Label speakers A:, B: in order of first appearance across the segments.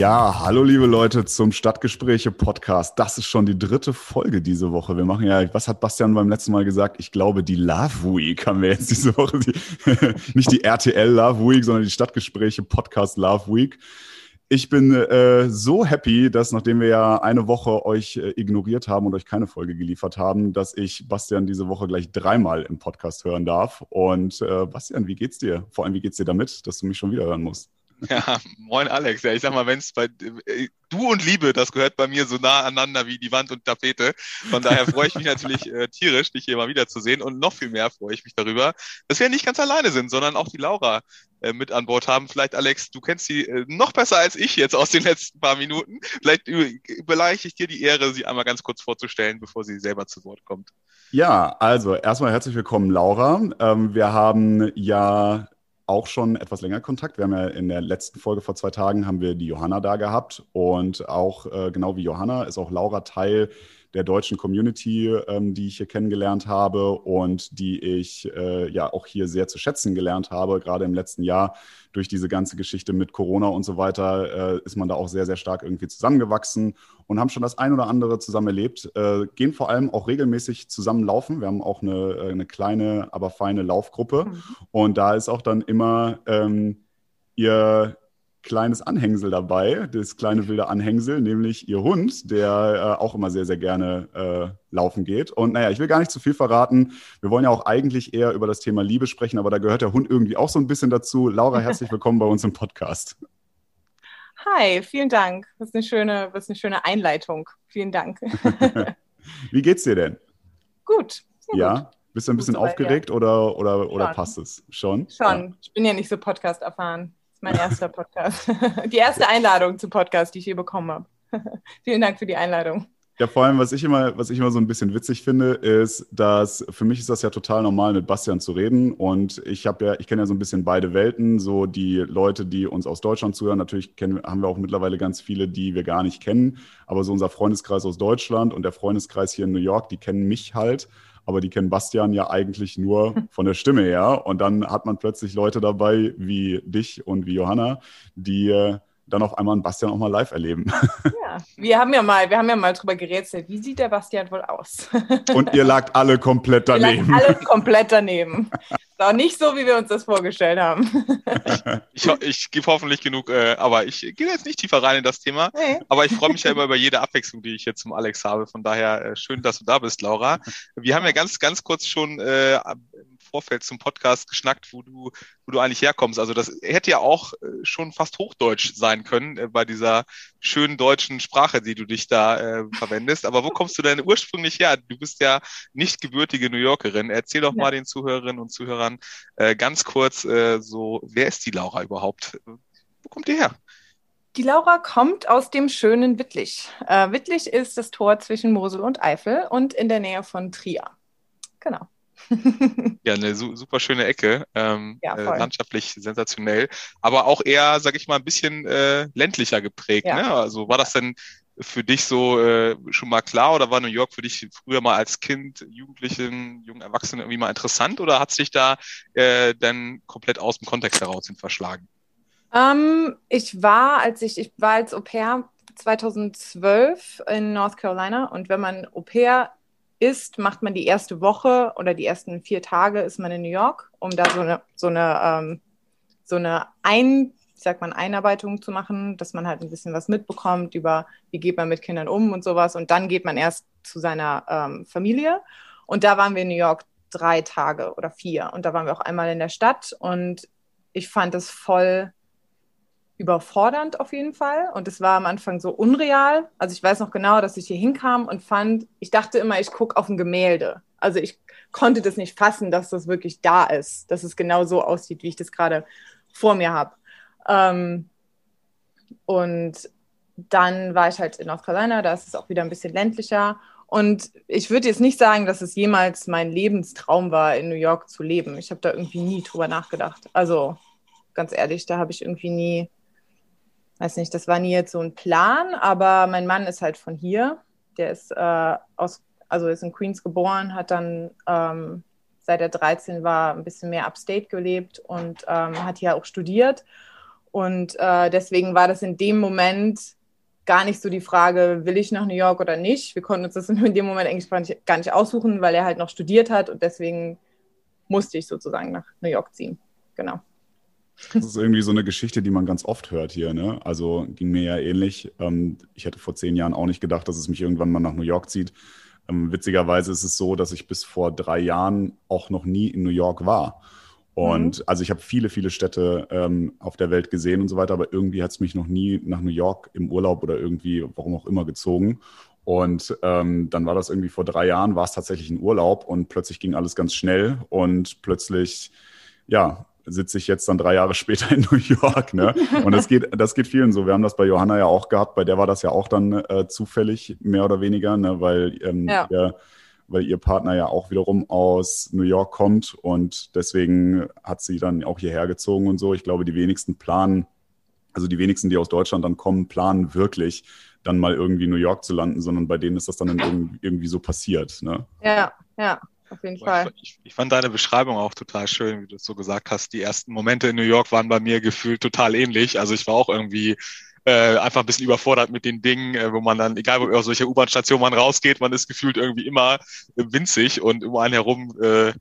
A: Ja, hallo liebe Leute zum Stadtgespräche Podcast. Das ist schon die dritte Folge diese Woche. Wir machen ja, was hat Bastian beim letzten Mal gesagt? Ich glaube, die Love Week haben wir jetzt diese Woche. Die, nicht die RTL Love Week, sondern die Stadtgespräche Podcast Love Week. Ich bin äh, so happy, dass nachdem wir ja eine Woche euch äh, ignoriert haben und euch keine Folge geliefert haben, dass ich Bastian diese Woche gleich dreimal im Podcast hören darf. Und äh, Bastian, wie geht's dir? Vor allem, wie geht's dir damit, dass du mich schon wieder hören musst?
B: Ja, moin Alex. Ja, ich sag mal, wenn es bei äh, du und Liebe, das gehört bei mir so nah aneinander wie die Wand und Tapete. Von daher freue ich mich natürlich äh, tierisch, dich hier mal wiederzusehen und noch viel mehr freue ich mich darüber, dass wir nicht ganz alleine sind, sondern auch die Laura äh, mit an Bord haben. Vielleicht, Alex, du kennst sie äh, noch besser als ich jetzt aus den letzten paar Minuten. Vielleicht überleiche ich dir die Ehre, sie einmal ganz kurz vorzustellen, bevor sie selber zu Wort kommt.
A: Ja, also erstmal herzlich willkommen, Laura. Ähm, wir haben ja auch schon etwas länger Kontakt. Wir haben ja in der letzten Folge vor zwei Tagen haben wir die Johanna da gehabt und auch äh, genau wie Johanna ist auch Laura Teil der deutschen Community, ähm, die ich hier kennengelernt habe und die ich äh, ja auch hier sehr zu schätzen gelernt habe. Gerade im letzten Jahr durch diese ganze Geschichte mit Corona und so weiter äh, ist man da auch sehr, sehr stark irgendwie zusammengewachsen und haben schon das ein oder andere zusammen erlebt. Äh, gehen vor allem auch regelmäßig zusammen laufen. Wir haben auch eine, äh, eine kleine, aber feine Laufgruppe. Mhm. Und da ist auch dann immer ähm, ihr kleines Anhängsel dabei, das kleine wilde Anhängsel, nämlich ihr Hund, der äh, auch immer sehr, sehr gerne äh, laufen geht. Und naja, ich will gar nicht zu viel verraten. Wir wollen ja auch eigentlich eher über das Thema Liebe sprechen, aber da gehört der Hund irgendwie auch so ein bisschen dazu. Laura, herzlich willkommen bei uns im Podcast.
C: Hi, vielen Dank. Das ist eine schöne, das ist eine schöne Einleitung. Vielen Dank.
A: Wie geht's dir denn?
C: Gut.
A: Ja. Gut. Bist du ein bisschen aufgeregt ja. oder, oder, oder passt es? Schon?
C: Schon. Ja. Ich bin ja nicht so Podcast erfahren ist mein erster Podcast. Die erste Einladung zum Podcast, die ich je bekommen habe. Vielen Dank für die Einladung.
A: Ja, vor allem, was ich immer, was ich immer so ein bisschen witzig finde, ist, dass für mich ist das ja total normal, mit Bastian zu reden. Und ich habe ja, ich kenne ja so ein bisschen beide Welten. So die Leute, die uns aus Deutschland zuhören, natürlich kennen, haben wir auch mittlerweile ganz viele, die wir gar nicht kennen. Aber so unser Freundeskreis aus Deutschland und der Freundeskreis hier in New York, die kennen mich halt aber die kennen Bastian ja eigentlich nur von der Stimme her. Und dann hat man plötzlich Leute dabei wie dich und wie Johanna, die äh, dann auf einmal einen Bastian auch mal live erleben.
C: Ja, wir haben ja mal, wir haben ja mal drüber gerätselt, wie sieht der Bastian wohl aus?
A: Und ihr lagt alle komplett daneben. Ihr
C: lagt alle komplett daneben. Auch nicht so, wie wir uns das vorgestellt haben.
B: Ich, ich, ich gebe hoffentlich genug, äh, aber ich gehe jetzt nicht tiefer rein in das Thema. Nee. Aber ich freue mich ja immer über jede Abwechslung, die ich jetzt zum Alex habe. Von daher äh, schön, dass du da bist, Laura. Wir haben ja ganz, ganz kurz schon äh, Vorfeld zum Podcast geschnackt, wo du, wo du eigentlich herkommst. Also das hätte ja auch äh, schon fast Hochdeutsch sein können äh, bei dieser schönen deutschen Sprache, die du dich da äh, verwendest. Aber wo kommst du denn ursprünglich her? Du bist ja nicht gebürtige New Yorkerin. Erzähl doch ja. mal den Zuhörerinnen und Zuhörern äh, ganz kurz äh, so, wer ist die Laura überhaupt? Wo kommt ihr her?
C: Die Laura kommt aus dem schönen Wittlich. Äh, Wittlich ist das Tor zwischen Mosel und Eifel und in der Nähe von Trier. Genau.
B: ja, eine su super schöne Ecke, ähm, ja, äh, landschaftlich sensationell, aber auch eher, sag ich mal, ein bisschen äh, ländlicher geprägt. Ja. Ne? Also war das denn für dich so äh, schon mal klar oder war New York für dich früher mal als Kind, Jugendlichen, jungen Erwachsenen irgendwie mal interessant oder hat es dich da äh, dann komplett aus dem Kontext heraus hin verschlagen?
C: Um, ähm, ich war, als ich, ich war als Au pair 2012 in North Carolina und wenn man Au pair ist, macht man die erste Woche oder die ersten vier Tage ist man in New York, um da so eine, so eine, ähm, so eine Ein, ich sag mal, Einarbeitung zu machen, dass man halt ein bisschen was mitbekommt über, wie geht man mit Kindern um und sowas. Und dann geht man erst zu seiner ähm, Familie. Und da waren wir in New York drei Tage oder vier. Und da waren wir auch einmal in der Stadt. Und ich fand das voll überfordernd auf jeden Fall. Und es war am Anfang so unreal. Also ich weiß noch genau, dass ich hier hinkam und fand, ich dachte immer, ich gucke auf ein Gemälde. Also ich konnte das nicht fassen, dass das wirklich da ist, dass es genau so aussieht, wie ich das gerade vor mir habe. Ähm, und dann war ich halt in North Carolina, da ist es auch wieder ein bisschen ländlicher. Und ich würde jetzt nicht sagen, dass es jemals mein Lebenstraum war, in New York zu leben. Ich habe da irgendwie nie drüber nachgedacht. Also ganz ehrlich, da habe ich irgendwie nie weiß nicht, das war nie jetzt so ein Plan, aber mein Mann ist halt von hier. Der ist äh, aus, also ist in Queens geboren, hat dann ähm, seit er 13 war ein bisschen mehr upstate gelebt und ähm, hat hier auch studiert. Und äh, deswegen war das in dem Moment gar nicht so die Frage, will ich nach New York oder nicht. Wir konnten uns das in dem Moment eigentlich gar nicht aussuchen, weil er halt noch studiert hat und deswegen musste ich sozusagen nach New York ziehen. Genau.
A: Das ist irgendwie so eine Geschichte, die man ganz oft hört hier. Ne? Also ging mir ja ähnlich. Ähm, ich hätte vor zehn Jahren auch nicht gedacht, dass es mich irgendwann mal nach New York zieht. Ähm, witzigerweise ist es so, dass ich bis vor drei Jahren auch noch nie in New York war. Und mhm. also ich habe viele, viele Städte ähm, auf der Welt gesehen und so weiter, aber irgendwie hat es mich noch nie nach New York im Urlaub oder irgendwie, warum auch immer, gezogen. Und ähm, dann war das irgendwie vor drei Jahren, war es tatsächlich ein Urlaub und plötzlich ging alles ganz schnell und plötzlich, ja, sitze ich jetzt dann drei Jahre später in New York. Ne? Und das geht, das geht vielen so. Wir haben das bei Johanna ja auch gehabt, bei der war das ja auch dann äh, zufällig, mehr oder weniger, ne? weil ähm, ja. ihr, weil ihr Partner ja auch wiederum aus New York kommt und deswegen hat sie dann auch hierher gezogen und so. Ich glaube, die wenigsten planen, also die wenigsten, die aus Deutschland dann kommen, planen wirklich, dann mal irgendwie New York zu landen, sondern bei denen ist das dann irgendwie so passiert. Ne?
C: Ja, ja auf jeden Fall.
B: Ich, ich, fand deine Beschreibung auch total schön, wie du es so gesagt hast. Die ersten Momente in New York waren bei mir gefühlt total ähnlich. Also ich war auch irgendwie äh, einfach ein bisschen überfordert mit den Dingen, äh, wo man dann, egal wo aus welcher U-Bahn-Station man rausgeht, man ist gefühlt irgendwie immer winzig und um einen herum äh,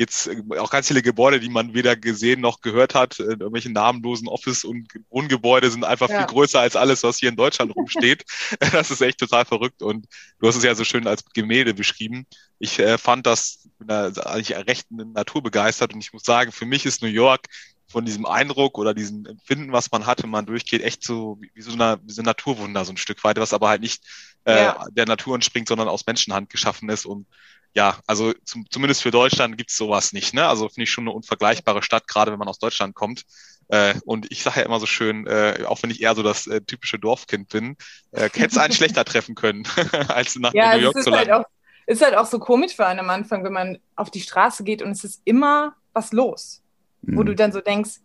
B: geht's äh, auch ganz viele Gebäude, die man weder gesehen noch gehört hat. Äh, irgendwelche namenlosen Office- und Wohngebäude sind einfach ja. viel größer als alles, was hier in Deutschland rumsteht. das ist echt total verrückt. Und du hast es ja so schön als Gemälde beschrieben. Ich äh, fand das eigentlich recht naturbegeistert und ich muss sagen, für mich ist New York von diesem Eindruck oder diesem Empfinden, was man hatte, man durchgeht, echt so wie, wie so, eine, wie so ein Naturwunder so ein Stück weit, was aber halt nicht äh, ja. der Natur entspringt, sondern aus Menschenhand geschaffen ist und ja, also zum, zumindest für Deutschland gibt's sowas nicht. Ne? Also finde ich schon eine unvergleichbare Stadt, gerade wenn man aus Deutschland kommt. Äh, und ich sage ja immer so schön, äh, auch wenn ich eher so das äh, typische Dorfkind bin, äh, hätte es einen schlechter treffen können, als nach
C: ja, New York zu landen. Halt auch, ist halt auch so komisch für einen am Anfang, wenn man auf die Straße geht und es ist immer was los. Mhm. Wo du dann so denkst,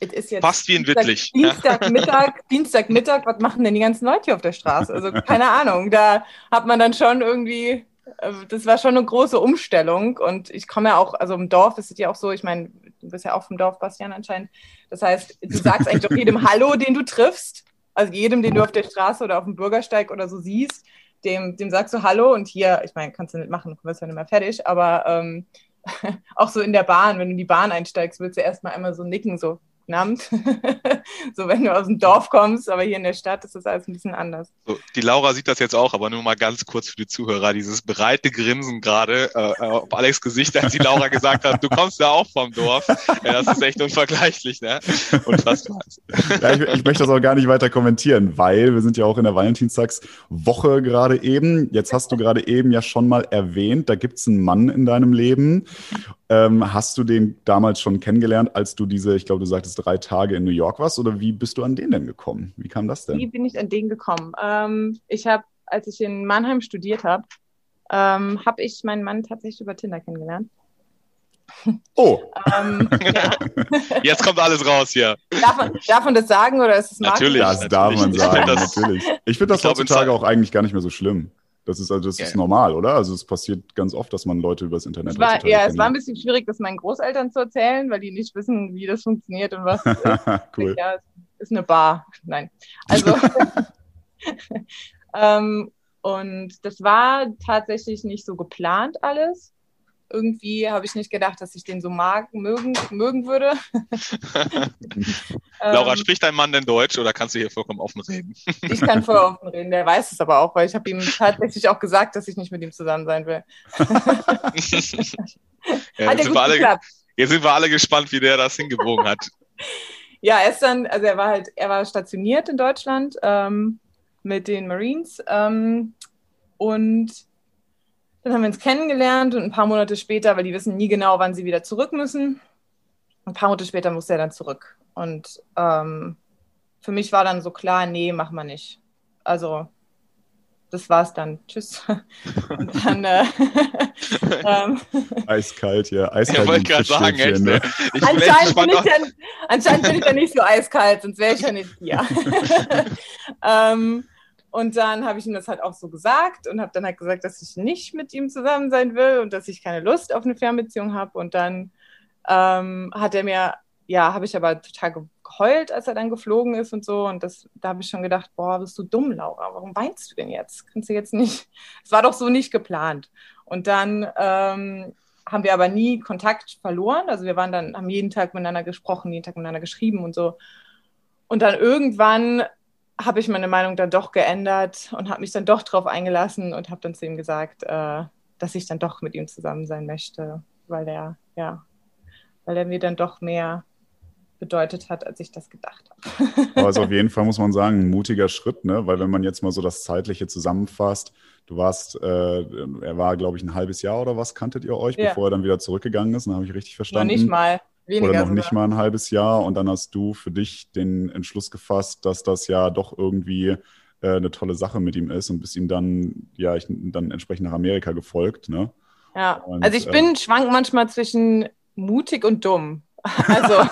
B: es ist jetzt Fast wie ein Wittlich.
C: Dienstagmittag, Dienstagmittag, was machen denn die ganzen Leute hier auf der Straße? Also keine Ahnung, da hat man dann schon irgendwie das war schon eine große Umstellung. Und ich komme ja auch, also im Dorf ist es ja auch so, ich meine, du bist ja auch vom Dorf, Bastian, anscheinend. Das heißt, du sagst eigentlich doch jedem Hallo, den du triffst. Also jedem, den du auf der Straße oder auf dem Bürgersteig oder so siehst, dem, dem sagst du Hallo. Und hier, ich meine, kannst du nicht machen, du wirst ja nicht mehr fertig, aber ähm, auch so in der Bahn, wenn du in die Bahn einsteigst, willst du erstmal einmal so nicken, so Namt. so, wenn du aus dem Dorf kommst, aber hier in der Stadt ist das alles ein bisschen anders.
B: So, die Laura sieht das jetzt auch, aber nur mal ganz kurz für die Zuhörer, dieses breite Grinsen gerade äh, auf Alex Gesicht, als die Laura gesagt hat, du kommst ja auch vom Dorf. Ja, das ist echt unvergleichlich, ne? Unfassbar.
A: Ja, ich, ich möchte das auch gar nicht weiter kommentieren, weil wir sind ja auch in der Valentinstagswoche gerade eben. Jetzt hast du gerade eben ja schon mal erwähnt, da gibt es einen Mann in deinem Leben ähm, hast du den damals schon kennengelernt, als du diese, ich glaube, du sagtest drei Tage in New York warst? Oder wie bist du an den denn gekommen? Wie kam das denn?
C: Wie bin ich an den gekommen? Ähm, ich habe, als ich in Mannheim studiert habe, ähm, habe ich meinen Mann tatsächlich über Tinder kennengelernt.
A: Oh.
B: ähm, ja. Jetzt kommt alles raus hier.
C: Darf man, darf man das sagen oder ist es
A: Natürlich, das natürlich. darf man sagen, natürlich. Ich finde das ich heutzutage auch eigentlich gar nicht mehr so schlimm. Das ist also das ja. ist normal, oder? Also es passiert ganz oft, dass man Leute übers Internet.
C: Es war, ja, es war ein bisschen schwierig, das meinen Großeltern zu erzählen, weil die nicht wissen, wie das funktioniert und was.
A: cool.
C: Ja, ist eine Bar. Nein. Also ähm, und das war tatsächlich nicht so geplant alles irgendwie habe ich nicht gedacht, dass ich den so mag, mögen, mögen würde.
B: Laura, ähm, spricht dein Mann denn Deutsch oder kannst du hier vollkommen offen reden?
C: ich kann voll offen reden, der weiß es aber auch, weil ich habe ihm tatsächlich auch gesagt, dass ich nicht mit ihm zusammen sein will.
B: ja, jetzt, sind wir alle, jetzt sind wir alle gespannt, wie der das hingebogen hat.
C: ja, er ist dann, also er war halt, er war stationiert in Deutschland ähm, mit den Marines ähm, und dann haben wir uns kennengelernt und ein paar Monate später, weil die wissen nie genau, wann sie wieder zurück müssen, ein paar Monate später musste er dann zurück. Und ähm, für mich war dann so klar, nee, machen wir nicht. Also das war's dann. Tschüss. Und dann, äh,
A: ähm, eiskalt, ja. Eiskalt. Ich wollte gerade sagen, echt,
C: ne? ich anscheinend, bin ich dann, anscheinend bin ich dann nicht so eiskalt, sonst wäre ich ja nicht hier. ähm, und dann habe ich ihm das halt auch so gesagt und habe dann halt gesagt, dass ich nicht mit ihm zusammen sein will und dass ich keine Lust auf eine Fernbeziehung habe. Und dann ähm, hat er mir ja, habe ich aber total geheult, als er dann geflogen ist und so. Und das, da habe ich schon gedacht, boah, bist du dumm, Laura, warum weinst du denn jetzt? Kannst du jetzt nicht, es war doch so nicht geplant. Und dann ähm, haben wir aber nie Kontakt verloren. Also wir waren dann, haben jeden Tag miteinander gesprochen, jeden Tag miteinander geschrieben und so. Und dann irgendwann habe ich meine Meinung dann doch geändert und habe mich dann doch drauf eingelassen und habe dann zu ihm gesagt, äh, dass ich dann doch mit ihm zusammen sein möchte, weil er, ja, weil er mir dann doch mehr bedeutet hat, als ich das gedacht habe.
A: Aber also auf jeden Fall muss man sagen, ein mutiger Schritt, ne? weil wenn man jetzt mal so das Zeitliche zusammenfasst, du warst, äh, er war, glaube ich, ein halbes Jahr oder was, kanntet ihr euch, ja. bevor er dann wieder zurückgegangen ist? Dann habe ich richtig verstanden.
C: Noch nicht mal.
A: Weniger oder noch sogar. nicht mal ein halbes Jahr und dann hast du für dich den Entschluss gefasst, dass das ja doch irgendwie äh, eine tolle Sache mit ihm ist und bist ihm dann, ja, ich, dann entsprechend nach Amerika gefolgt, ne?
C: Ja, und, also ich bin, äh, schwank manchmal zwischen mutig und dumm. Also.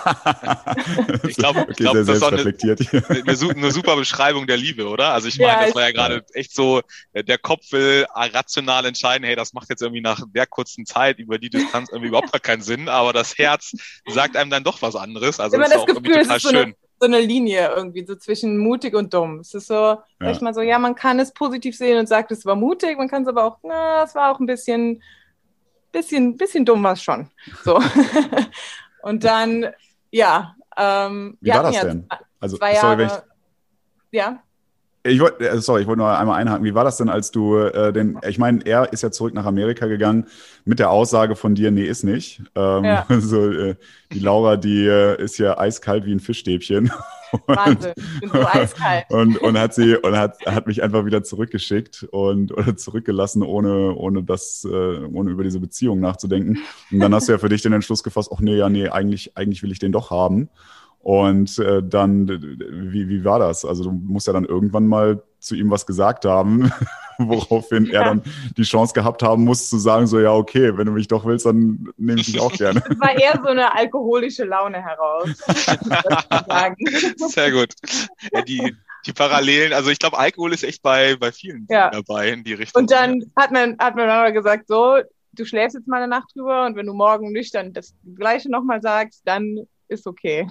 B: ich glaube, okay, glaub, das ist auch eine, eine, eine, super Beschreibung der Liebe, oder? Also ich meine, ja, das war ja gerade echt so, äh, der Kopf will rational entscheiden, hey, das macht jetzt irgendwie nach der kurzen Zeit über die Distanz irgendwie überhaupt gar keinen Sinn, aber das Herz sagt einem dann doch was anderes. Also
C: das ist auch Gefühl, irgendwie total schön. So eine, so eine Linie irgendwie, so zwischen mutig und dumm. Es ist so, ja. sag ich mal so, ja, man kann es positiv sehen und sagt, es war mutig, man kann es aber auch, na, es war auch ein bisschen, bisschen, bisschen dumm war es schon. So. Und dann, ja. Ähm,
A: Wie war das denn?
C: Also, zwei Jahre, sorry, ich, ja.
A: Ich wollte, äh, sorry, ich wollte nur einmal einhaken. Wie war das denn, als du äh, den, ich meine, er ist ja zurück nach Amerika gegangen mit der Aussage von dir, nee, ist nicht. Ähm, ja. so, äh, die Laura, die äh, ist ja eiskalt wie ein Fischstäbchen.
C: Wahnsinn, ich bin so eiskalt.
A: Und, und hat sie und hat, hat mich einfach wieder zurückgeschickt und oder zurückgelassen, ohne, ohne das, äh, ohne über diese Beziehung nachzudenken. Und dann hast du ja für dich den Entschluss gefasst, ach nee, ja, nee, eigentlich, eigentlich will ich den doch haben. Und äh, dann, wie, wie war das? Also du musst ja dann irgendwann mal zu ihm was gesagt haben, woraufhin ja. er dann die Chance gehabt haben muss zu sagen, so ja, okay, wenn du mich doch willst, dann nehme ich dich auch gerne.
C: Das war eher so eine alkoholische Laune heraus.
B: Sehr gut. Ja, die, die Parallelen, also ich glaube, Alkohol ist echt bei, bei vielen ja. dabei in die Richtung.
C: Und dann hat man, hat man aber gesagt, so, du schläfst jetzt mal eine Nacht drüber und wenn du morgen nüchtern das Gleiche nochmal sagst, dann ist okay.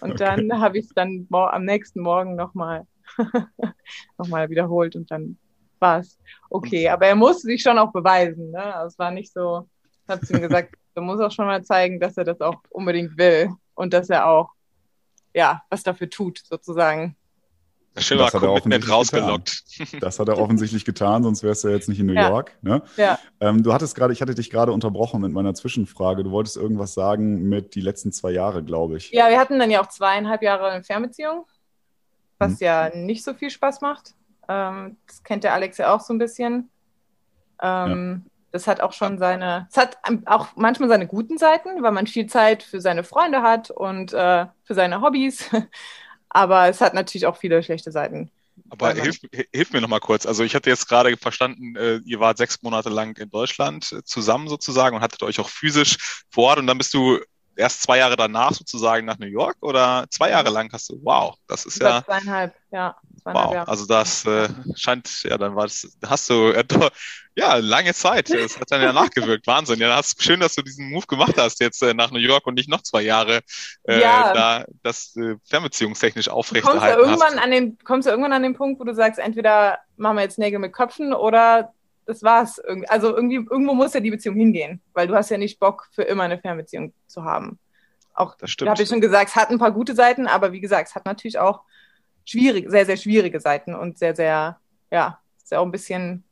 C: Und okay. dann habe ich es dann am nächsten Morgen nochmal noch mal wiederholt und dann war es okay. Aber er musste sich schon auch beweisen. Ne? Also es war nicht so, ich habe ihm gesagt, du musst auch schon mal zeigen, dass er das auch unbedingt will und dass er auch ja was dafür tut, sozusagen.
B: Schön das hat er offensichtlich rausgelockt.
A: Getan. Das hat er offensichtlich getan, sonst wärst du ja jetzt nicht in New ja. York. Ne? Ja. Ähm, du hattest gerade, ich hatte dich gerade unterbrochen mit meiner Zwischenfrage. Du wolltest irgendwas sagen mit die letzten zwei Jahre, glaube ich.
C: Ja, wir hatten dann ja auch zweieinhalb Jahre eine Fernbeziehung, was hm. ja nicht so viel Spaß macht. Ähm, das kennt der Alex ja auch so ein bisschen. Ähm, ja. Das hat auch schon seine, es hat auch manchmal seine guten Seiten, weil man viel Zeit für seine Freunde hat und äh, für seine Hobbys. Aber es hat natürlich auch viele schlechte Seiten.
B: Aber hilf, hilf mir nochmal kurz. Also ich hatte jetzt gerade verstanden, äh, ihr wart sechs Monate lang in Deutschland äh, zusammen sozusagen und hattet euch auch physisch vor Ort und dann bist du erst zwei Jahre danach sozusagen nach New York oder zwei Jahre lang hast du, wow, das ist ja.
C: Zweieinhalb, ja.
B: Zweieinhalb wow, Jahre. also das äh, scheint, ja, dann war das, hast du, äh, ja, lange Zeit. Das hat dann ja nachgewirkt. Wahnsinn. Ja, hast, schön, dass du diesen Move gemacht hast jetzt äh, nach New York und nicht noch zwei Jahre äh, ja. da das äh, fernbeziehungstechnisch aufrechterhalten
C: kommst du irgendwann hast. An den, kommst du irgendwann an den Punkt, wo du sagst, entweder machen wir jetzt Nägel mit Köpfen oder das war's. Also irgendwie, irgendwo muss ja die Beziehung hingehen, weil du hast ja nicht Bock, für immer eine Fernbeziehung zu haben. Auch, das stimmt. habe ich schon gesagt, es hat ein paar gute Seiten, aber wie gesagt, es hat natürlich auch schwierig, sehr, sehr schwierige Seiten und sehr, sehr, ja, ist ja auch ein bisschen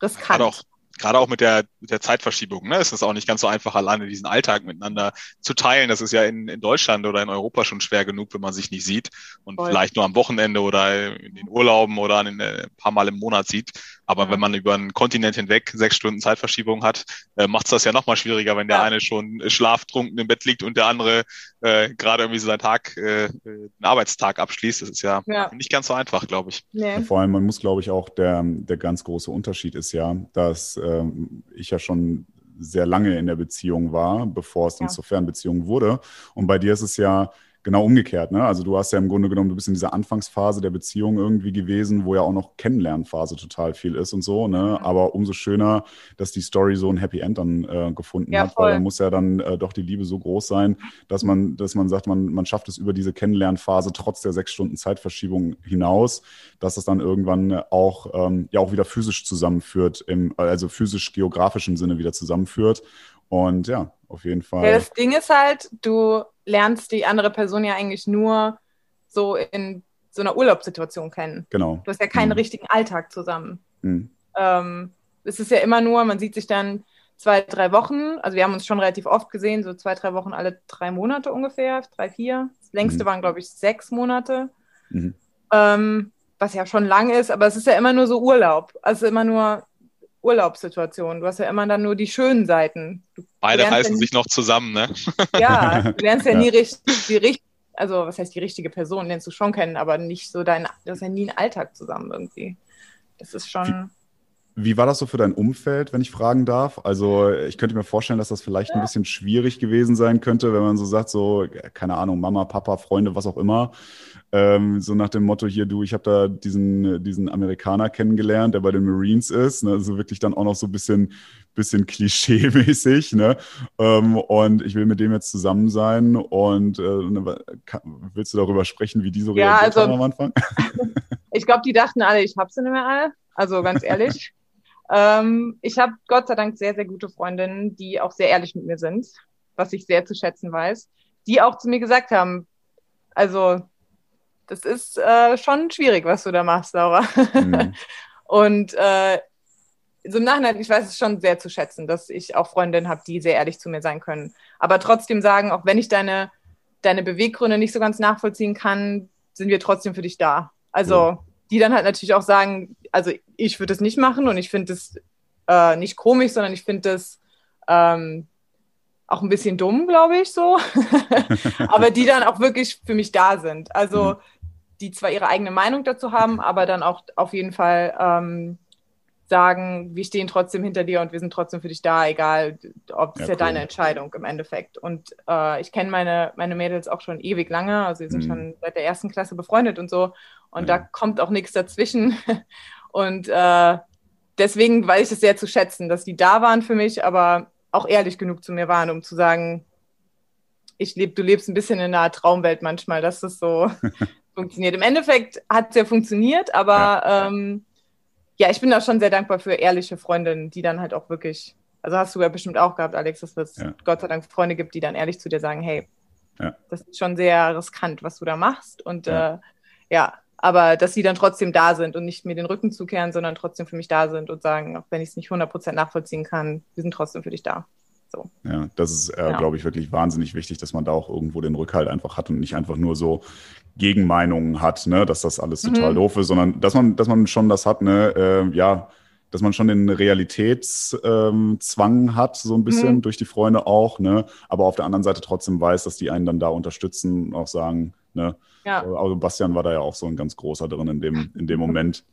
C: riskant.
B: Gerade auch, gerade auch mit der, mit der Zeitverschiebung, ne? Es ist auch nicht ganz so einfach, alleine diesen Alltag miteinander zu teilen. Das ist ja in, in Deutschland oder in Europa schon schwer genug, wenn man sich nicht sieht und Voll. vielleicht nur am Wochenende oder in den Urlauben oder ein paar Mal im Monat sieht. Aber wenn man über einen Kontinent hinweg sechs Stunden Zeitverschiebung hat, äh, macht es das ja nochmal schwieriger, wenn der ja. eine schon schlaftrunken im Bett liegt und der andere äh, gerade irgendwie so seinen Tag, äh, einen Arbeitstag abschließt. Das ist ja, ja. nicht ganz so einfach, glaube ich.
A: Nee. Vor allem, man muss, glaube ich, auch der, der ganz große Unterschied ist ja, dass ähm, ich ja schon sehr lange in der Beziehung war, bevor es dann ja. zur Fernbeziehung wurde. Und bei dir ist es ja genau umgekehrt. Ne? Also du hast ja im Grunde genommen, du bist in dieser Anfangsphase der Beziehung irgendwie gewesen, wo ja auch noch Kennenlernphase total viel ist und so. Ne? Aber umso schöner, dass die Story so ein Happy End dann äh, gefunden ja, hat, voll. weil dann muss ja dann äh, doch die Liebe so groß sein, dass man, dass man sagt, man, man schafft es über diese Kennenlernphase trotz der sechs Stunden Zeitverschiebung hinaus, dass es dann irgendwann auch, ähm, ja auch wieder physisch zusammenführt, im, also physisch-geografischen Sinne wieder zusammenführt. Und ja, auf jeden Fall.
C: Ja, das Ding ist halt, du lernst die andere Person ja eigentlich nur so in so einer Urlaubssituation kennen.
A: Genau.
C: Du hast ja keinen mhm. richtigen Alltag zusammen. Mhm. Ähm, es ist ja immer nur, man sieht sich dann zwei, drei Wochen. Also wir haben uns schon relativ oft gesehen, so zwei, drei Wochen alle drei Monate ungefähr, drei, vier. Das längste mhm. waren, glaube ich, sechs Monate. Mhm. Ähm, was ja schon lang ist, aber es ist ja immer nur so Urlaub. Also immer nur Urlaubssituation. Du hast ja immer dann nur die schönen Seiten. Du
B: Beide reißen ja sich noch zusammen, ne?
C: Ja, du lernst ja, ja. nie richtig, die richtig, also was heißt die richtige Person, lernst du schon kennen, aber nicht so dein, das ist ja nie ein Alltag zusammen irgendwie. Das ist schon.
A: Wie, war das so für dein Umfeld, wenn ich fragen darf? Also ich könnte mir vorstellen, dass das vielleicht ein bisschen schwierig gewesen sein könnte, wenn man so sagt, so, keine Ahnung, Mama, Papa, Freunde, was auch immer. Ähm, so nach dem Motto hier, du, ich habe da diesen, diesen Amerikaner kennengelernt, der bei den Marines ist. Ne? Also wirklich dann auch noch so ein bisschen, bisschen klischee-mäßig. Ne? Ähm, und ich will mit dem jetzt zusammen sein. Und äh, ne, willst du darüber sprechen, wie die so ja, reagiert also, haben am Anfang?
C: ich glaube, die dachten alle, ich habe sie nicht mehr alle. Also ganz ehrlich. ähm, ich habe Gott sei Dank sehr, sehr gute Freundinnen, die auch sehr ehrlich mit mir sind, was ich sehr zu schätzen weiß, die auch zu mir gesagt haben, also das ist äh, schon schwierig, was du da machst, Laura. Mhm. Und äh, so im Nachhinein, ich weiß es schon sehr zu schätzen, dass ich auch Freundinnen habe, die sehr ehrlich zu mir sein können. Aber trotzdem sagen, auch wenn ich deine, deine Beweggründe nicht so ganz nachvollziehen kann, sind wir trotzdem für dich da. Also. Die dann halt natürlich auch sagen, also ich würde es nicht machen und ich finde es äh, nicht komisch, sondern ich finde es ähm, auch ein bisschen dumm, glaube ich, so. aber die dann auch wirklich für mich da sind. Also, mhm die zwar ihre eigene Meinung dazu haben, aber dann auch auf jeden Fall ähm, sagen, wir stehen trotzdem hinter dir und wir sind trotzdem für dich da, egal, ob das ja, ja cool. deine Entscheidung im Endeffekt. Und äh, ich kenne meine, meine Mädels auch schon ewig lange, also wir sind mhm. schon seit der ersten Klasse befreundet und so. Und ja. da kommt auch nichts dazwischen. und äh, deswegen weiß ich es sehr zu schätzen, dass die da waren für mich, aber auch ehrlich genug zu mir waren, um zu sagen, ich lebe, du lebst ein bisschen in einer Traumwelt manchmal, dass das so funktioniert. Im Endeffekt hat es ja funktioniert, aber ja. Ähm, ja, ich bin da schon sehr dankbar für ehrliche Freundinnen, die dann halt auch wirklich, also hast du ja bestimmt auch gehabt, Alex, dass es ja. Gott sei Dank Freunde gibt, die dann ehrlich zu dir sagen, hey, ja. das ist schon sehr riskant, was du da machst. Und ja. Äh, ja, aber dass sie dann trotzdem da sind und nicht mir den Rücken zukehren, sondern trotzdem für mich da sind und sagen, auch wenn ich es nicht 100% nachvollziehen kann, wir sind trotzdem für dich da. So.
A: Ja, das ist, äh, ja. glaube ich, wirklich wahnsinnig wichtig, dass man da auch irgendwo den Rückhalt einfach hat und nicht einfach nur so Gegenmeinungen hat, ne, dass das alles total mhm. doof ist, sondern dass man, dass man schon das hat, ne, äh, ja, dass man schon den Realitätszwang ähm, hat, so ein bisschen mhm. durch die Freunde auch, ne, aber auf der anderen Seite trotzdem weiß, dass die einen dann da unterstützen und auch sagen, ne, ja. also Bastian war da ja auch so ein ganz großer drin in dem, in dem Moment.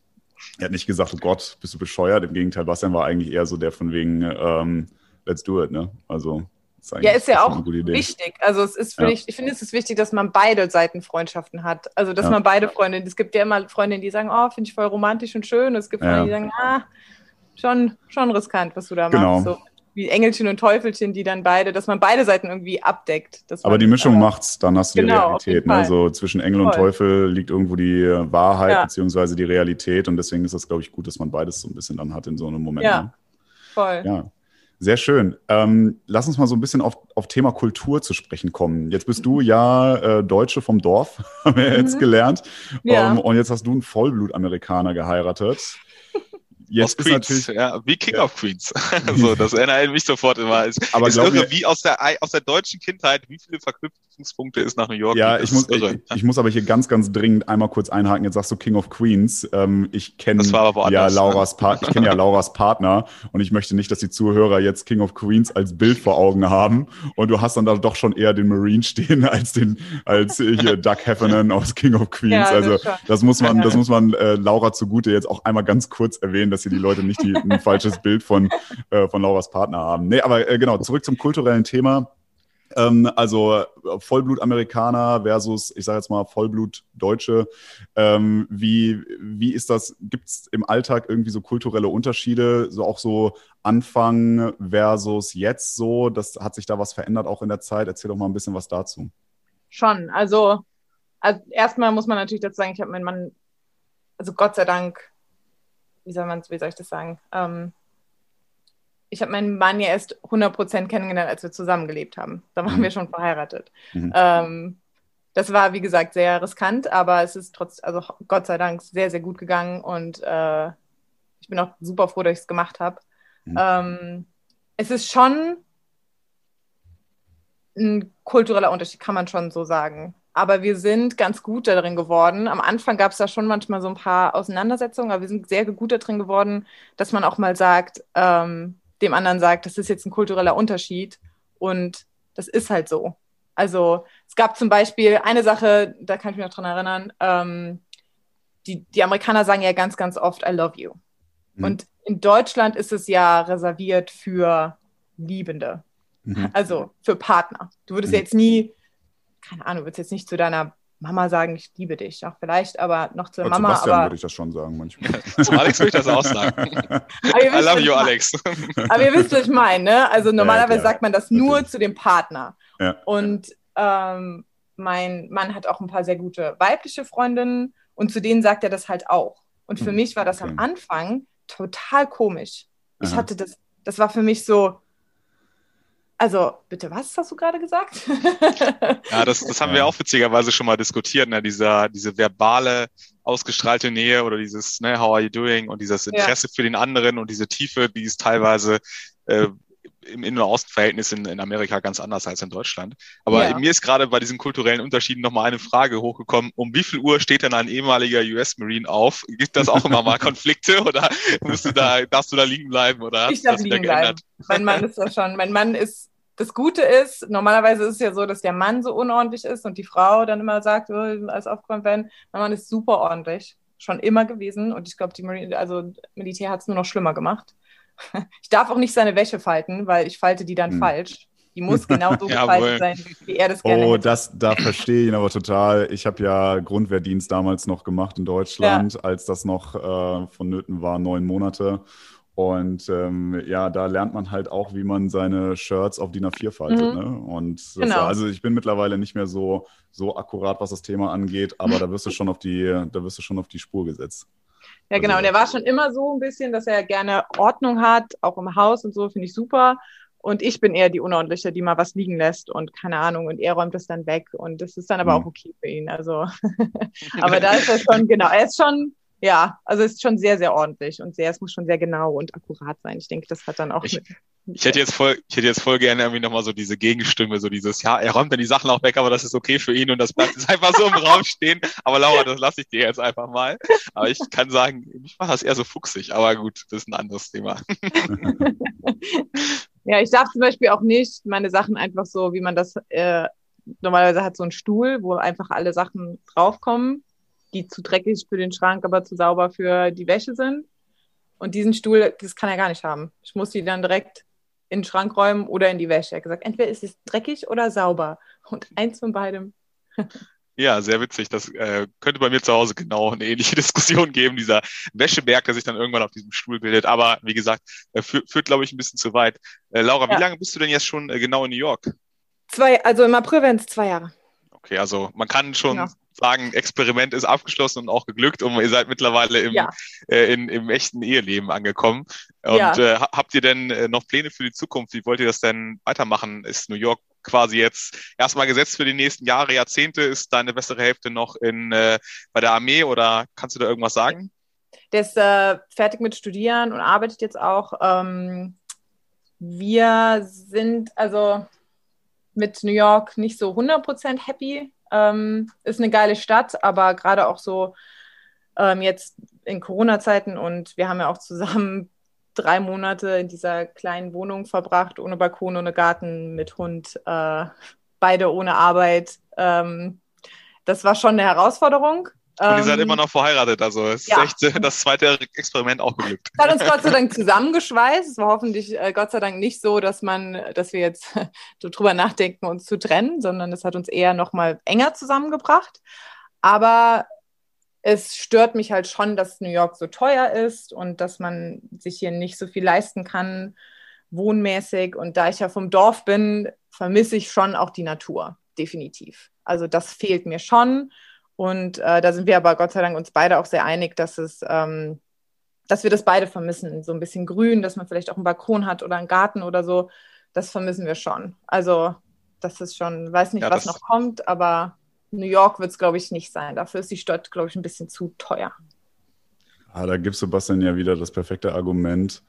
A: Er hat nicht gesagt, oh Gott, bist du bescheuert. Im Gegenteil, Bastian war eigentlich eher so der von wegen, ähm, let's do it, ne? Also
C: ist ja, ist ja auch wichtig. Also es ist, ja. ich, ich finde, es ist wichtig, dass man beide Seiten Freundschaften hat. Also dass ja. man beide Freundinnen, es gibt ja immer Freundinnen, die sagen, oh, finde ich voll romantisch und schön. Und es gibt Freunde, die sagen, ah, schon, schon riskant, was du da genau. machst. So wie Engelchen und Teufelchen, die dann beide, dass man beide Seiten irgendwie abdeckt.
A: Aber die Mischung äh, macht's, dann hast du genau, die Realität. Ne? Also zwischen Engel Voll. und Teufel liegt irgendwo die Wahrheit ja. beziehungsweise die Realität und deswegen ist das, glaube ich, gut, dass man beides so ein bisschen dann hat in so einem Moment.
C: Ja, ne? voll.
A: Ja. Sehr schön. Ähm, lass uns mal so ein bisschen auf, auf Thema Kultur zu sprechen kommen. Jetzt bist du ja äh, Deutsche vom Dorf, haben wir jetzt mhm. gelernt. Ja. Ähm, und jetzt hast du einen Vollblut-Amerikaner geheiratet.
B: Jetzt aus ist Queens, natürlich, ja, wie King ja. of Queens. so, das erinnert mich sofort immer. Es, aber ist irre, mir, wie aus der, aus der deutschen Kindheit, wie viele Verknüpfungspunkte es nach New York
A: Ja, ich muss, ich, ich, muss aber hier ganz, ganz dringend einmal kurz einhaken. Jetzt sagst du King of Queens. Ähm, ich kenne ja ne? Lauras ne? ich kenne ja Lauras Partner und ich möchte nicht, dass die Zuhörer jetzt King of Queens als Bild vor Augen haben. Und du hast dann da doch schon eher den Marine stehen als den, als hier Doug Heffernan aus King of Queens. Ja, also das muss man, das muss man äh, Laura zugute jetzt auch einmal ganz kurz erwähnen, dass hier die Leute nicht die, ein falsches Bild von, äh, von Lauras Partner haben. Nee, aber äh, genau, zurück zum kulturellen Thema. Ähm, also Vollblut-Amerikaner versus, ich sage jetzt mal, Vollblut-Deutsche. Ähm, wie, wie ist das? Gibt es im Alltag irgendwie so kulturelle Unterschiede? So auch so Anfang versus jetzt so? Das, hat sich da was verändert auch in der Zeit? Erzähl doch mal ein bisschen was dazu.
C: Schon. Also, also erstmal muss man natürlich dazu sagen, ich habe meinen Mann, also Gott sei Dank, wie soll man wie soll ich das sagen? Ähm, ich habe meinen Mann ja erst 100% kennengelernt, als wir zusammengelebt haben. Da waren mhm. wir schon verheiratet. Mhm. Ähm, das war, wie gesagt, sehr riskant, aber es ist trotz, also Gott sei Dank sehr, sehr gut gegangen und äh, ich bin auch super froh, dass ich es gemacht habe. Mhm. Ähm, es ist schon ein kultureller Unterschied, kann man schon so sagen. Aber wir sind ganz gut darin geworden. Am Anfang gab es da schon manchmal so ein paar Auseinandersetzungen, aber wir sind sehr gut darin geworden, dass man auch mal sagt, ähm, dem anderen sagt, das ist jetzt ein kultureller Unterschied und das ist halt so. Also es gab zum Beispiel eine Sache, da kann ich mich noch dran erinnern, ähm, die, die Amerikaner sagen ja ganz, ganz oft, I love you. Mhm. Und in Deutschland ist es ja reserviert für Liebende, mhm. also für Partner. Du würdest mhm. ja jetzt nie, keine Ahnung, du würdest jetzt nicht zu deiner Mama sagen, ich liebe dich, auch vielleicht, aber noch zur Mama.
A: Sebastian
C: aber
A: würde ich das schon sagen manchmal.
B: Zu Alex würde ich das auch sagen. I love you, Alex.
C: aber ihr wisst, was ich meine, ne? Also normalerweise ja, sagt man das nur Natürlich. zu dem Partner. Ja. Und ähm, mein Mann hat auch ein paar sehr gute weibliche Freundinnen und zu denen sagt er das halt auch. Und für hm. mich war das okay. am Anfang total komisch. Ich Aha. hatte das, das war für mich so, also, bitte, was hast du gerade gesagt?
B: ja, das, das haben wir auch witzigerweise schon mal diskutiert, ne? Dieser, diese verbale, ausgestrahlte Nähe oder dieses, ne, how are you doing und dieses Interesse ja. für den anderen und diese Tiefe, die ist teilweise äh, im Innen- und Außenverhältnis in, in Amerika ganz anders als in Deutschland. Aber ja. mir ist gerade bei diesen kulturellen Unterschieden nochmal eine Frage hochgekommen. Um wie viel Uhr steht denn ein ehemaliger US-Marine auf? Gibt das auch immer mal Konflikte oder musst du da, darfst du da liegen bleiben oder
C: ich darf liegen bleiben. Mein Mann ist das schon. Mein Mann ist das Gute ist, normalerweise ist es ja so, dass der Mann so unordentlich ist und die Frau dann immer sagt, oh, alles aufgeräumt werden. Mein Mann ist super ordentlich, schon immer gewesen. Und ich glaube, die Marine, also Militär hat es nur noch schlimmer gemacht. Ich darf auch nicht seine Wäsche falten, weil ich falte die dann hm. falsch. Die muss genau so gefaltet sein, wie er das gerne
A: Oh,
C: hätte.
A: das, da verstehe ich ihn aber total. Ich habe ja Grundwehrdienst damals noch gemacht in Deutschland, ja. als das noch äh, vonnöten war, neun Monate. Und ähm, ja, da lernt man halt auch, wie man seine Shirts auf DIN A4 faltet. Mhm. Ne? Und genau. also ich bin mittlerweile nicht mehr so, so akkurat, was das Thema angeht, aber da wirst du schon auf die, da wirst du schon auf die Spur gesetzt.
C: Ja, genau. Also, und er war schon immer so ein bisschen, dass er gerne Ordnung hat, auch im Haus und so, finde ich super. Und ich bin eher die Unordentliche, die mal was liegen lässt und keine Ahnung, und er räumt es dann weg. Und das ist dann aber mhm. auch okay für ihn. Also, aber da ist er schon, genau, er ist schon ja, also es ist schon sehr, sehr ordentlich und sehr, es muss schon sehr genau und akkurat sein. Ich denke, das hat dann auch.
B: Ich, mit, ich hätte jetzt voll, ich hätte jetzt voll gerne irgendwie nochmal so diese Gegenstimme, so dieses, ja, er räumt dann die Sachen auch weg, aber das ist okay für ihn und das bleibt jetzt einfach so im Raum stehen. Aber Laura, das lasse ich dir jetzt einfach mal. Aber ich kann sagen, ich mache das eher so fuchsig, aber gut, das ist ein anderes Thema.
C: ja, ich darf zum Beispiel auch nicht meine Sachen einfach so, wie man das äh, normalerweise hat, so einen Stuhl, wo einfach alle Sachen draufkommen die zu dreckig für den Schrank, aber zu sauber für die Wäsche sind. Und diesen Stuhl, das kann er gar nicht haben. Ich muss die dann direkt in den Schrank räumen oder in die Wäsche. Er hat gesagt, entweder ist es dreckig oder sauber. Und eins von beidem.
B: Ja, sehr witzig. Das äh, könnte bei mir zu Hause genau eine ähnliche Diskussion geben, dieser Wäscheberg, der sich dann irgendwann auf diesem Stuhl bildet. Aber wie gesagt, äh, führt, führt glaube ich, ein bisschen zu weit. Äh, Laura, ja. wie lange bist du denn jetzt schon äh, genau in New York?
C: Zwei, also im April werden es zwei Jahre.
B: Okay, also man kann schon genau sagen, Experiment ist abgeschlossen und auch geglückt und ihr seid mittlerweile im, ja. äh, in, im echten Eheleben angekommen. Und ja. äh, habt ihr denn äh, noch Pläne für die Zukunft? Wie wollt ihr das denn weitermachen? Ist New York quasi jetzt erstmal gesetzt für die nächsten Jahre, Jahrzehnte? Ist deine bessere Hälfte noch in, äh, bei der Armee oder kannst du da irgendwas sagen?
C: Der ist äh, fertig mit Studieren und arbeitet jetzt auch. Ähm, wir sind also mit New York nicht so 100% happy. Ähm, ist eine geile Stadt, aber gerade auch so ähm, jetzt in Corona-Zeiten und wir haben ja auch zusammen drei Monate in dieser kleinen Wohnung verbracht, ohne Balkon, ohne Garten, mit Hund, äh, beide ohne Arbeit. Ähm, das war schon eine Herausforderung.
B: Und ihr seid ähm, immer noch verheiratet, also es ja. ist echt das zweite Experiment auch geglückt.
C: Das hat uns Gott sei Dank zusammengeschweißt. Es war hoffentlich äh, Gott sei Dank nicht so, dass man, dass wir jetzt drüber nachdenken, uns zu trennen, sondern es hat uns eher noch mal enger zusammengebracht. Aber es stört mich halt schon, dass New York so teuer ist und dass man sich hier nicht so viel leisten kann, wohnmäßig. Und da ich ja vom Dorf bin, vermisse ich schon auch die Natur, definitiv. Also das fehlt mir schon. Und äh, da sind wir aber Gott sei Dank uns beide auch sehr einig, dass es, ähm, dass wir das beide vermissen. So ein bisschen Grün, dass man vielleicht auch einen Balkon hat oder einen Garten oder so. Das vermissen wir schon. Also das ist schon, weiß nicht, ja, was noch kommt, aber New York wird es, glaube ich, nicht sein. Dafür ist die Stadt, glaube ich, ein bisschen zu teuer.
A: Ah, da gibt Sebastian ja wieder das perfekte Argument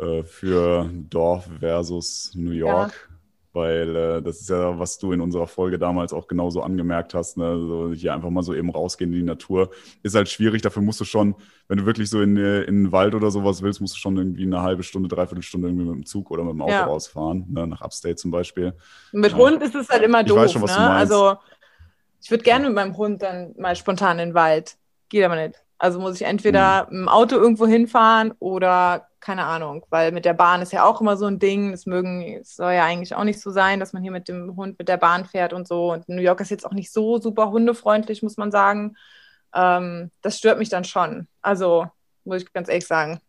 A: äh, für Dorf versus New York. Ja. Weil äh, das ist ja, was du in unserer Folge damals auch genauso angemerkt hast, ne? so hier einfach mal so eben rausgehen in die Natur. Ist halt schwierig, dafür musst du schon, wenn du wirklich so in, äh, in den Wald oder sowas willst, musst du schon irgendwie eine halbe Stunde, dreiviertel Stunde irgendwie mit dem Zug oder mit dem Auto ja. rausfahren, ne? nach Upstate zum Beispiel.
C: Mit ja. Hund ist es halt immer ich doof. Weiß schon, was ne? du meinst. Also ich würde gerne mit meinem Hund dann mal spontan in den Wald. Geht aber nicht. Also muss ich entweder mhm. im Auto irgendwo hinfahren oder keine Ahnung, weil mit der Bahn ist ja auch immer so ein Ding. Es mögen, es soll ja eigentlich auch nicht so sein, dass man hier mit dem Hund mit der Bahn fährt und so. Und New York ist jetzt auch nicht so super hundefreundlich, muss man sagen. Ähm, das stört mich dann schon. Also muss ich ganz ehrlich sagen.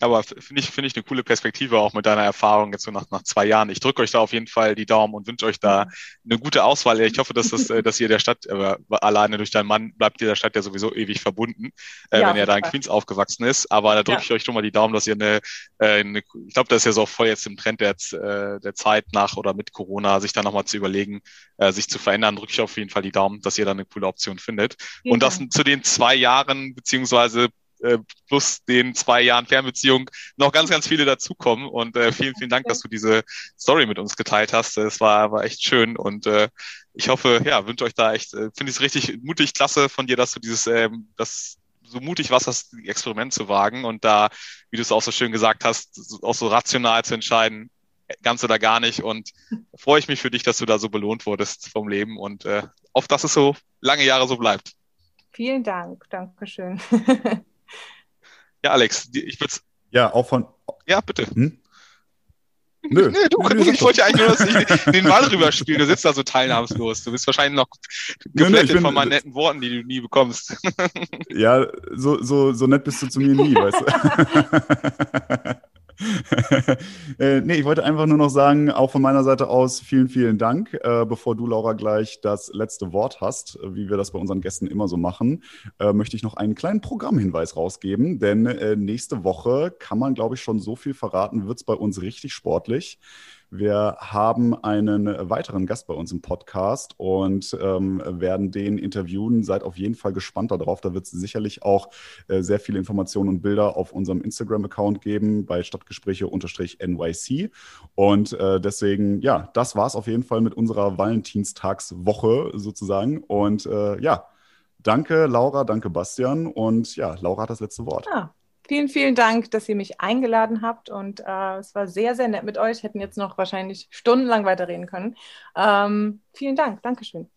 B: Aber finde ich, finde ich eine coole Perspektive auch mit deiner Erfahrung jetzt so nach, nach zwei Jahren. Ich drücke euch da auf jeden Fall die Daumen und wünsche euch da eine gute Auswahl. Ich hoffe, dass, das, äh, dass ihr der Stadt, äh, alleine durch deinen Mann bleibt ihr der Stadt ja sowieso ewig verbunden, äh, ja, wenn ihr da in Queens aufgewachsen ist. Aber da drücke ja. ich euch schon mal die Daumen, dass ihr eine, äh, eine ich glaube, das ist ja so voll jetzt im Trend der, äh, der Zeit nach oder mit Corona, sich da nochmal zu überlegen, äh, sich zu verändern, drücke ich auf jeden Fall die Daumen, dass ihr da eine coole Option findet. Ja. Und das zu den zwei Jahren, beziehungsweise äh, plus den zwei Jahren Fernbeziehung noch ganz, ganz viele dazukommen. Und äh, vielen, vielen Dank, dass du diese Story mit uns geteilt hast. Es war, war echt schön und äh, ich hoffe, ja, wünsche euch da echt, äh, finde ich es richtig mutig, klasse von dir, dass du dieses, ähm, das so mutig warst, das Experiment zu wagen und da, wie du es auch so schön gesagt hast, auch so rational zu entscheiden, ganz oder gar nicht. Und freue ich mich für dich, dass du da so belohnt wurdest vom Leben und äh, auf dass es so lange Jahre so bleibt.
C: Vielen Dank, Dankeschön.
B: Ja, Alex, ich würde
A: Ja, auch von.
B: Ja, bitte. Hm? Nö. Nee, du, nö, ich wollte ja eigentlich nur, dass ich den Ball rüberspiele. Du sitzt da so teilnahmslos. Du bist wahrscheinlich noch geflattet nö, von meinen netten Worten, die du nie bekommst.
A: Ja, so, so, so nett bist du zu mir nie, weißt du. äh, nee, ich wollte einfach nur noch sagen, auch von meiner Seite aus vielen, vielen Dank. Äh, bevor du, Laura, gleich das letzte Wort hast, wie wir das bei unseren Gästen immer so machen, äh, möchte ich noch einen kleinen Programmhinweis rausgeben. Denn äh, nächste Woche kann man, glaube ich, schon so viel verraten, wird es bei uns richtig sportlich. Wir haben einen weiteren Gast bei uns im Podcast und ähm, werden den interviewen. Seid auf jeden Fall gespannt darauf. Da wird es sicherlich auch äh, sehr viele Informationen und Bilder auf unserem Instagram-Account geben bei Stadtgespräche-NYC. Und äh, deswegen, ja, das war es auf jeden Fall mit unserer Valentinstagswoche sozusagen. Und äh, ja, danke Laura, danke Bastian. Und ja, Laura hat das letzte Wort.
C: Ja. Vielen, vielen Dank, dass ihr mich eingeladen habt und äh, es war sehr, sehr nett mit euch. Hätten jetzt noch wahrscheinlich stundenlang weiterreden können. Ähm, vielen Dank, Dankeschön.